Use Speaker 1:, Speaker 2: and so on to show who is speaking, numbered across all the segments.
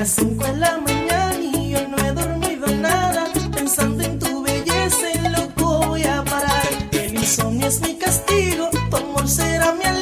Speaker 1: Las 5 de la mañana y yo no he dormido nada. Pensando en tu belleza, en loco voy a parar. El insomnio es mi castigo, tu amor será mi alivio.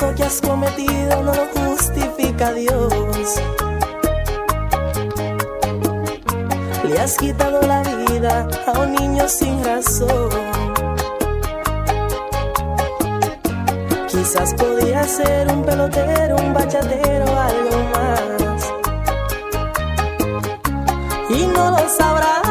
Speaker 1: Eso
Speaker 2: que
Speaker 1: has cometido no lo justifica Dios. Le has quitado la vida a un niño sin razón. Quizás podía ser un pelotero, un bachatero, algo más. Y no lo sabrás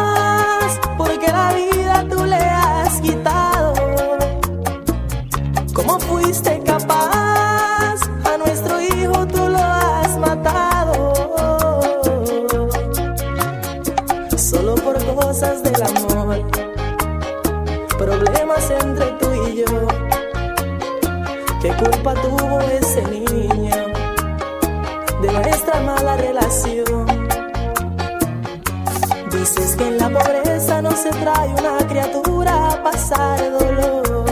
Speaker 1: mala relación? Dices que en la pobreza no se trae una criatura a pasar dolor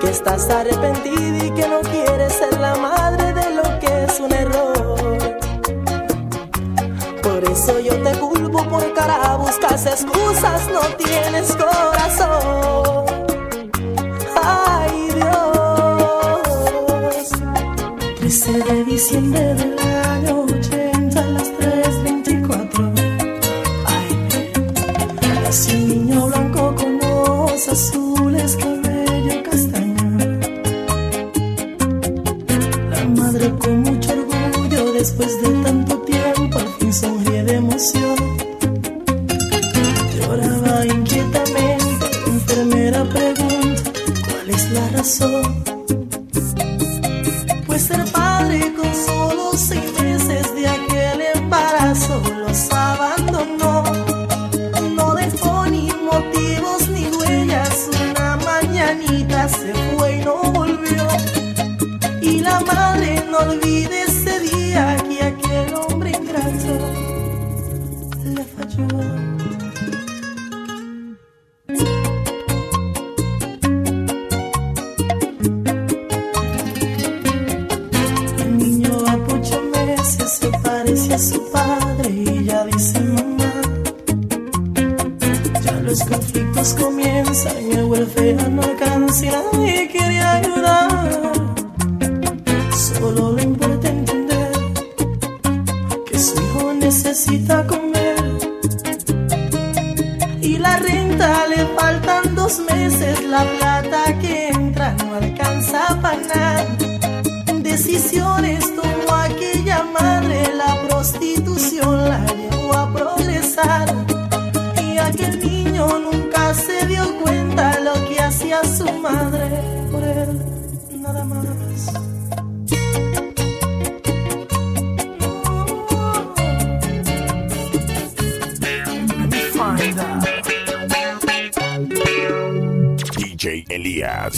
Speaker 1: que estás arrepentida y que no quieres ser la madre de lo que es un error. Por eso yo te culpo por cara, buscas excusas, no tienes corazón. Pues la plata que entra no alcanza para nada decisiones tomó aquella madre, la prostitución la llevó a progresar. Y aquel niño nunca se dio cuenta lo que hacía su madre por él, nada más.
Speaker 3: DJ Elías.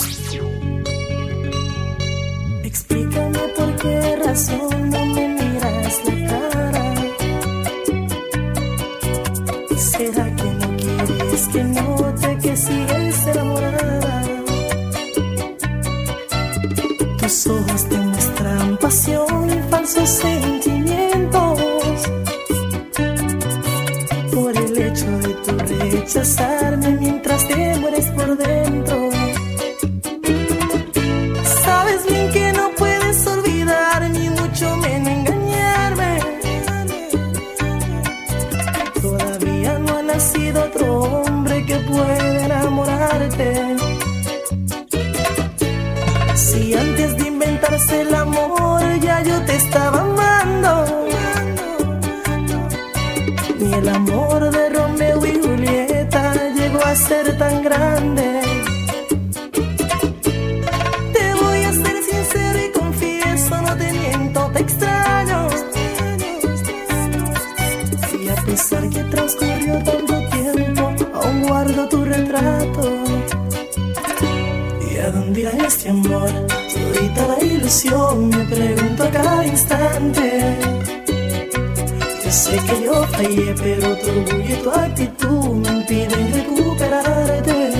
Speaker 1: Explícame por qué razón no me miras la cara. ¿Será que no quieres que note que sigues enamorada? Tus ojos demuestran pasión y falsos sentimientos. Por el hecho de tu rechazarme fallé, pero tu orgullo y tu actitud me impiden recuperarte.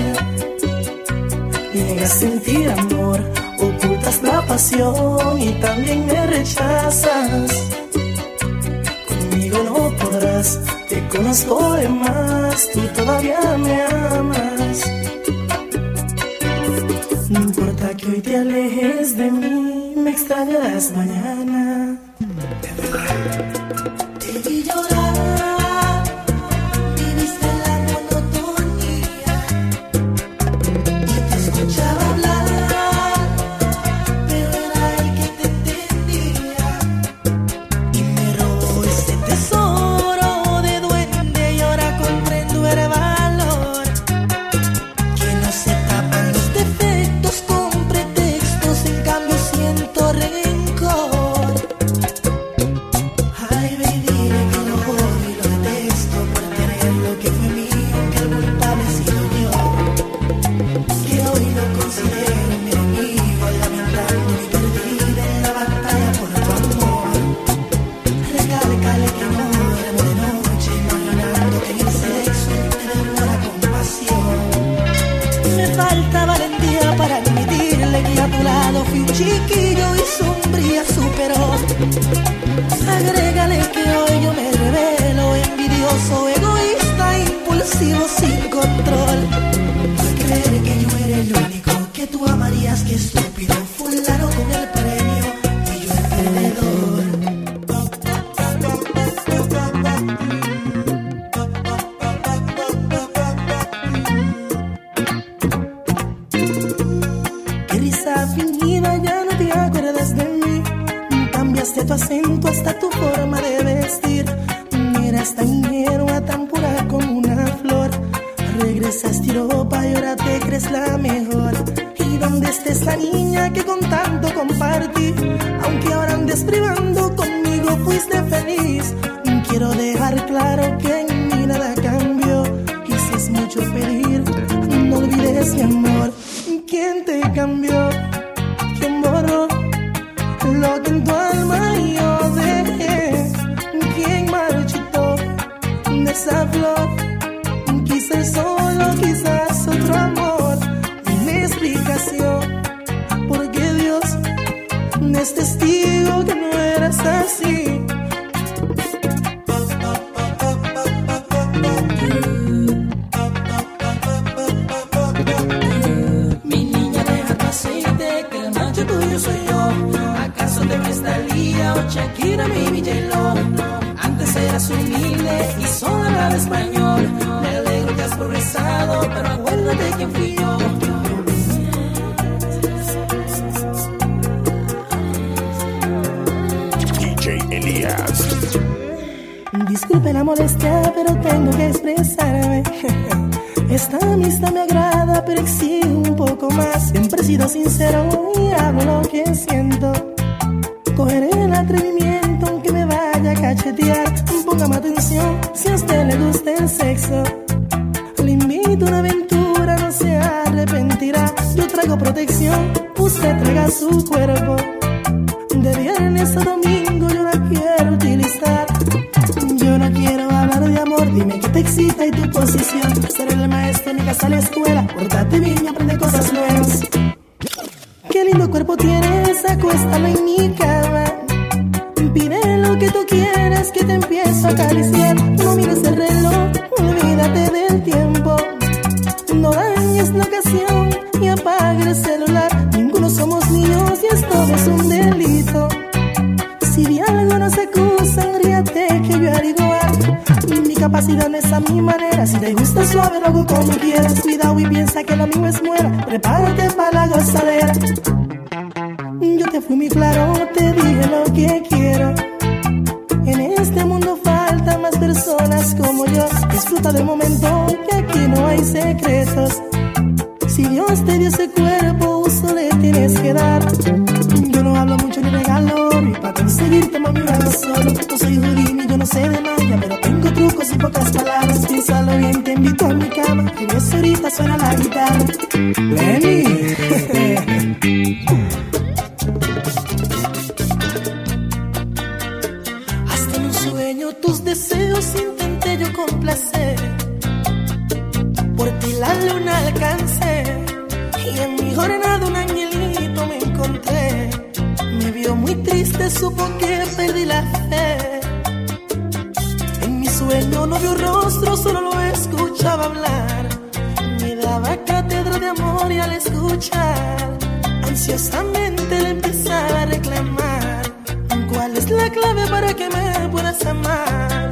Speaker 1: Niegas sentir amor, ocultas la pasión y también me rechazas. Conmigo no podrás, te conozco de más, tú todavía me amas. No importa que hoy te alejes de mí, me extrañarás mañana.
Speaker 4: Tu
Speaker 1: acento hasta tu forma de vestir. Eras tan ingenua, tan pura como una flor. Regresaste a Europa y ahora te crees la mejor. ¿Y dónde está esa niña que con tanto compartí? Aunque ahora andes privando
Speaker 4: ¿Acaso te crees Talía o Shakira, mi J-Lo? Antes eras humilde y solo hablaba español. Me alegro que has progresado, pero acuérdate quién fui yo.
Speaker 3: DJ Elías.
Speaker 1: Disculpe la molestia, pero tengo que expresarme. Esta amistad me agrada, pero exijo un poco más. Siempre he sido sincero y hablo lo que siento. Atención si a usted le gusta el sexo. Le invito a una aventura, no se arrepentirá. Yo traigo protección, usted traiga su cuerpo. De viernes a domingo yo la quiero utilizar. Yo no quiero hablar de amor, dime qué te excita y tu posición. Ser el maestro en mi casa, la escuela. Pórtate bien y aprende cosas nuevas. Qué lindo cuerpo tienes, acuéstalo en y pocas palabras. Piénsalo bien, te invito a mi cama, y ves ahorita suena la guitarra. Lenny. Hasta en un sueño tus deseos intenté yo complacer. Por ti la luna alcancé y en mi jornada un angelito me encontré. Me vio muy triste, supo que perdí la fe. No vio rostro, solo lo escuchaba hablar. Me daba cátedra de amor y al escuchar, ansiosamente le empezaba a reclamar. ¿Cuál es la clave para que me puedas amar?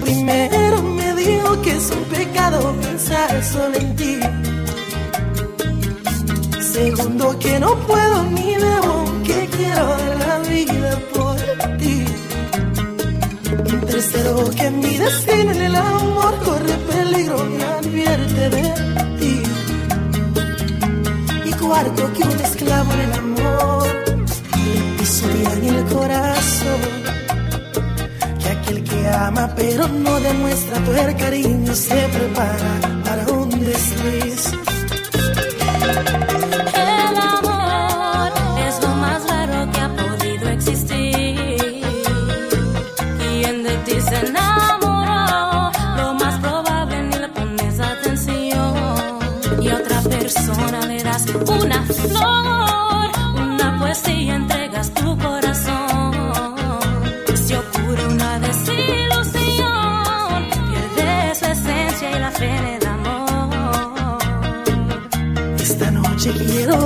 Speaker 1: Primero me dijo que es un pecado pensar solo en ti. Segundo que no puedo ni debo, en el amor le pisotea en el corazón. Que aquel que ama pero no demuestra tu cariño se prepara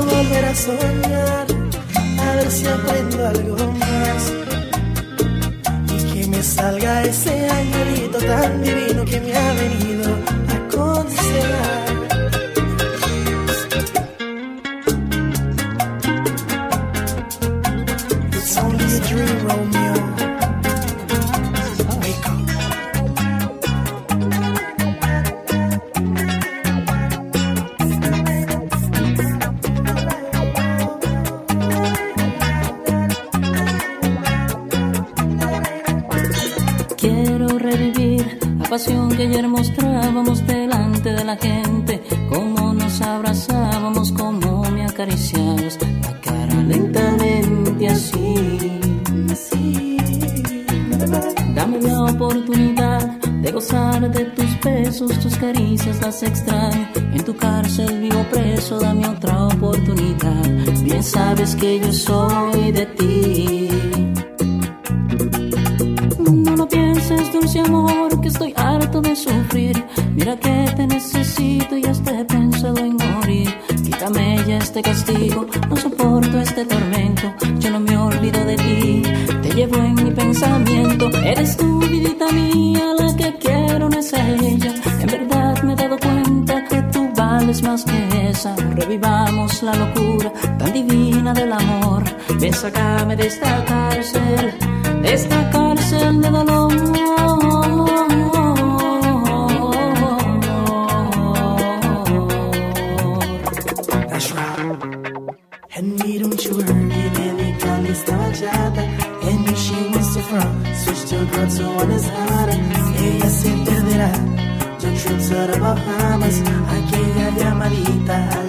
Speaker 1: volver a soñar, a ver si aprendo algo más. Y que me salga ese angelito tan divino que me ha venido a aconsejar.
Speaker 5: Tu cárcel vivo preso, dame otra oportunidad. Bien sabes que yo soy de ti. No, no pienses, dulce amor, que estoy harto de sufrir. Mira que te necesito y hasta he pensado en morir. Quítame ya este castigo, no soporto este tormento. Yo no me olvido de ti, te llevo en mi pensamiento. Eres tú, siempre la locura tan divina del amor. Ven, sacame de esta cárcel, de esta cárcel de dolor.
Speaker 1: And me don't you worry, baby, come this time chata. And if she wants to front, switch to a girl so one is harder. Ella se perderá, don't you tell the Bahamas. Aquella llamadita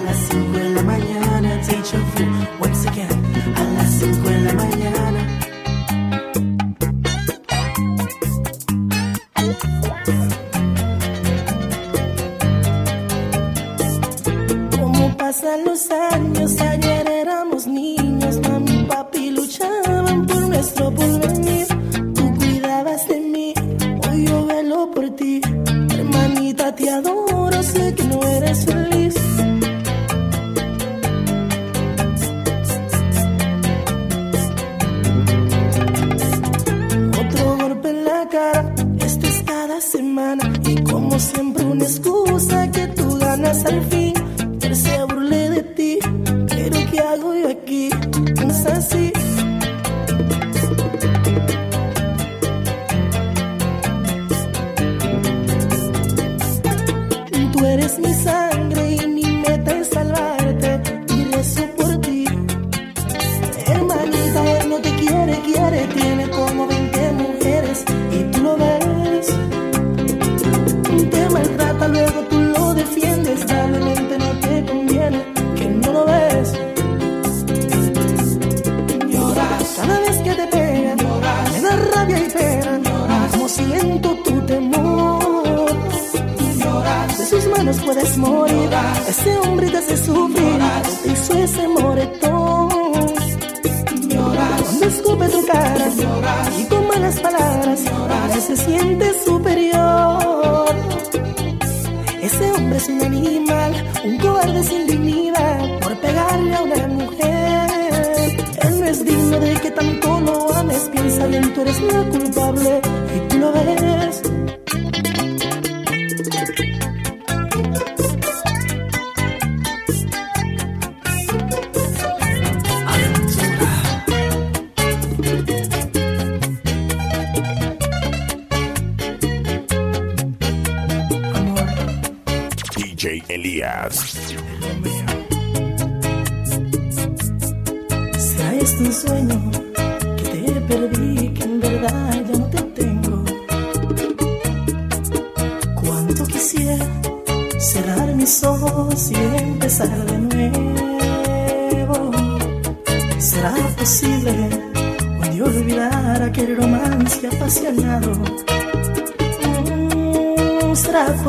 Speaker 1: que tanto lo ames, piensa bien, tú eres la culpable.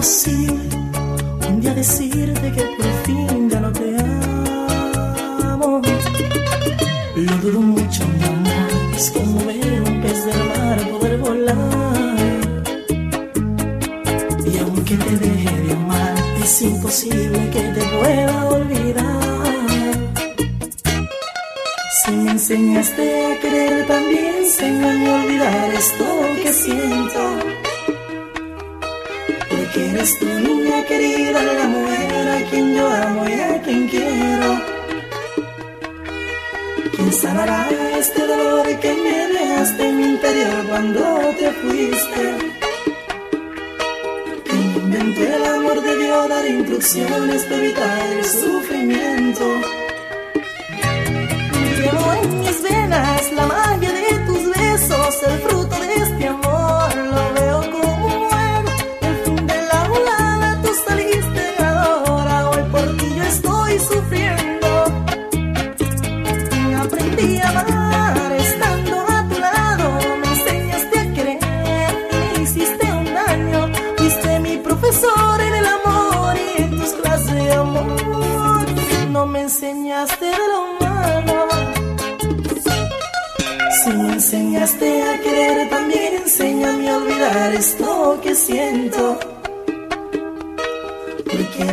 Speaker 1: así, un día decirte que por fin ya no te amo. Lo dudo mucho, mi amor, es como eres tu niña querida, la mujer a quien yo amo y a quien quiero. ¿Quién sanará este dolor que me dejaste en mi interior cuando te fuiste? ¿Quién inventó el amor debió dar instrucciones de evitar el sufrimiento? Sufriendo, aprendí a amar estando a tu lado. Me enseñaste a querer, hiciste un daño. Fuiste mi profesor en el amor y en tus clases de amor. No me enseñaste de lo malo. Si me enseñaste a querer, también enseñame a olvidar esto que siento.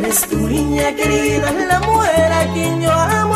Speaker 1: Es tu niña querida, es la mujer a quien yo amo.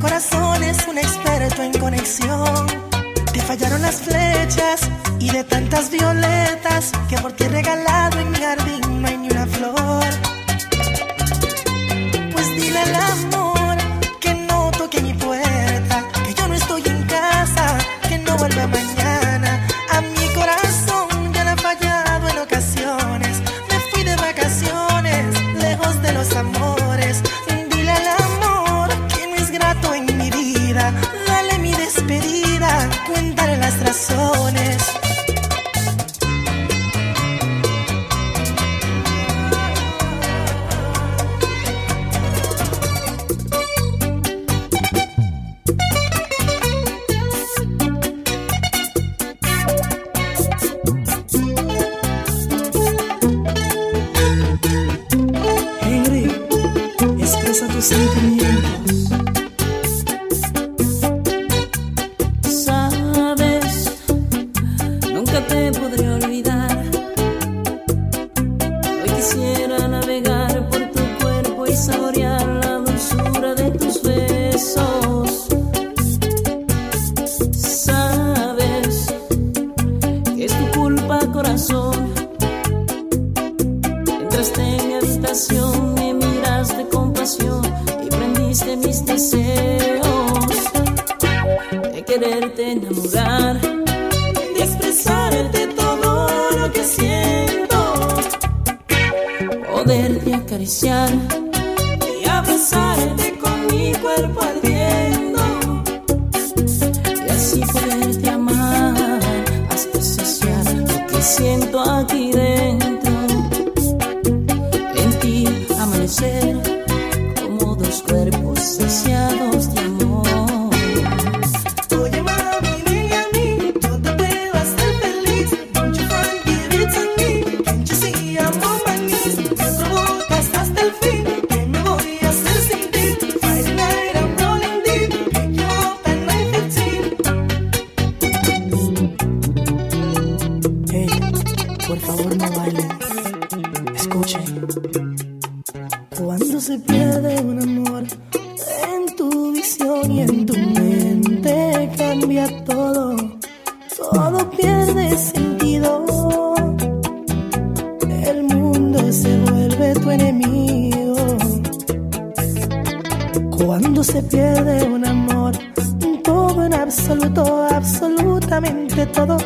Speaker 1: corazón es un experto en conexión. Te fallaron las flechas y de tantas violetas que por ti he regalado en mi jardín no hay ni una flor. Expresa tus
Speaker 5: que siento
Speaker 1: pierde un amor, todo en absoluto, absolutamente todo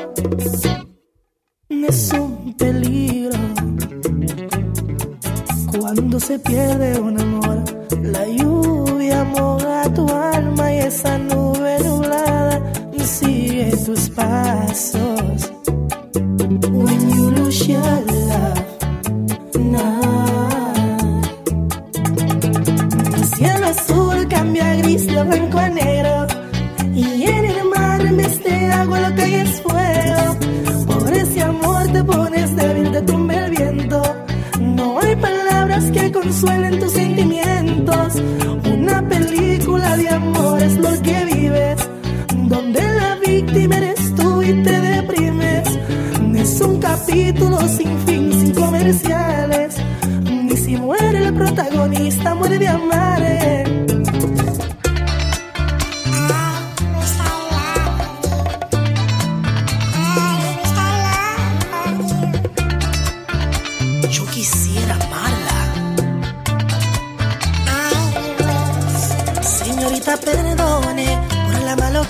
Speaker 1: es un peligro. Cuando se pierde un amor, la lluvia moja tu alma y esa nube nublada sigue tus pasos. When you lose your gris, lo blanco a negro. Y en el mar en vez de agua lo que hay es fuego. Por ese amor te pones débil, te tumba el viento. No hay palabras que consuelen tus sentimientos. Una película de amor es lo que vives. Donde la víctima eres tú y te deprimes. Es un capítulo sin fin, sin comerciales. Ni si muere el protagonista, muere de amar.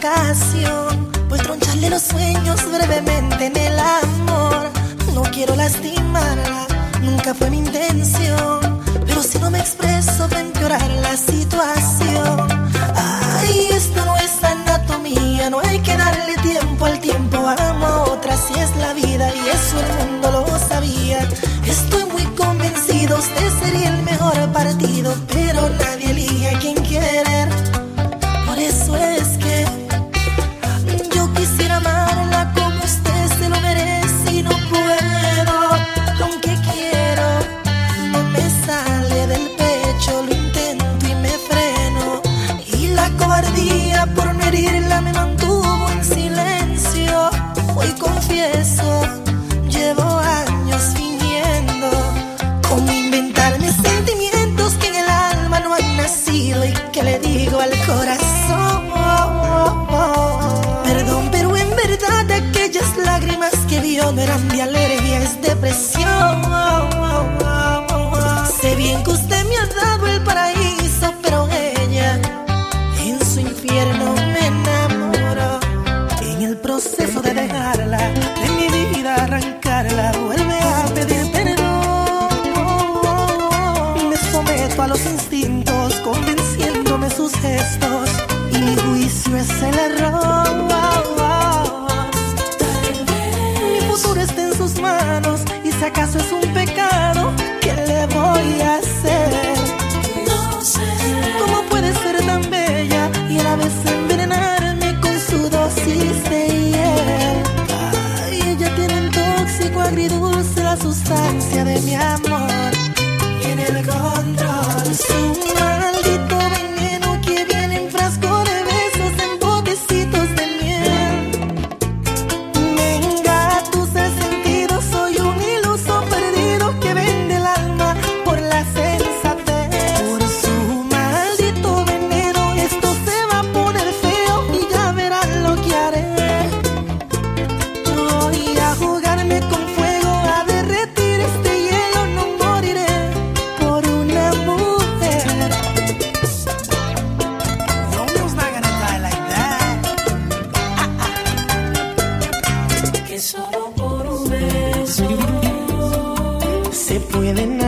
Speaker 1: Ocasión, pues troncharle los sueños brevemente en el amor. No quiero lastimarla, nunca fue mi intención, pero si no me expreso va a empeorar la situación. Ay, esto no es anatomía, no hay que darle tiempo al tiempo. Amo a otra si es la vida y eso el mundo lo sabía. Estoy muy convencido, usted sería el mejor partido, el error. Mi futuro está en sus manos. Y si acaso es un pecado, ¿qué le voy a hacer?
Speaker 5: No sé.
Speaker 1: ¿Cómo puede ser tan bella y a la vez envenenarme con su dosis de hiel? Ay, ella tiene un tóxico agridulce, la sustancia de mi amor.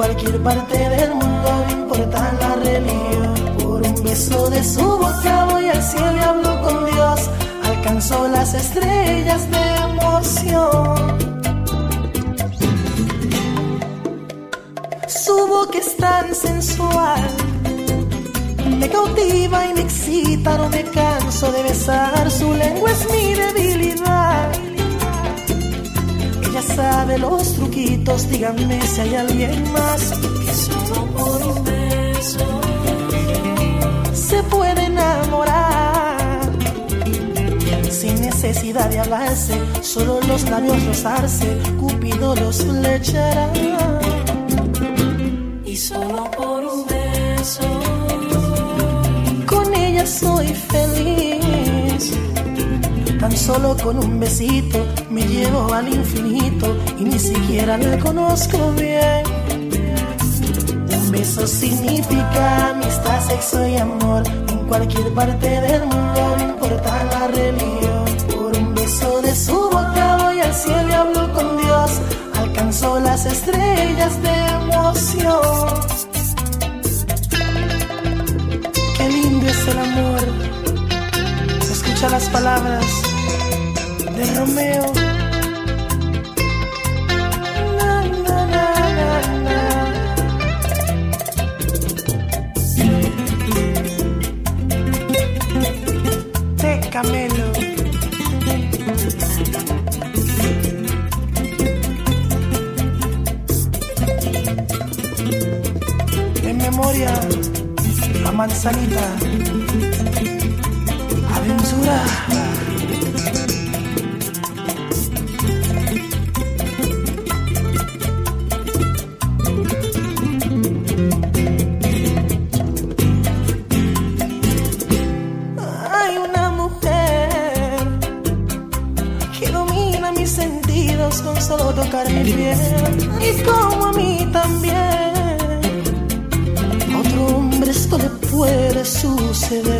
Speaker 1: Cualquier parte del mundo, no importa la religión. Por un beso de su boca voy al cielo y hablo con Dios. Alcanzó las estrellas de emoción. Su boca es tan sensual. Me cautiva y me excita, no me canso de besar. Su lengua es mi debilidad. Sabe los truquitos, díganme si hay alguien más
Speaker 5: Que solo por un beso.
Speaker 1: se puede enamorar. Sin necesidad de hablarse, solo los labios rozarse, Cupido los flechará.
Speaker 5: Y solo por un beso.
Speaker 1: Con ella soy feliz. Tan solo con un besito me llevo al infinito y ni siquiera la conozco bien. Un beso significa amistad, sexo y amor. En cualquier parte del mundo, no importa la religión. Por un beso de su boca voy al cielo y hablo con Dios. Alcanzó las estrellas de emoción. Qué lindo es el amor. Escucha las palabras de Romeo. Na, na, na. De Camelo. En memoria a manzanita. Hay y como a mí también. A otro hombre esto le puede suceder.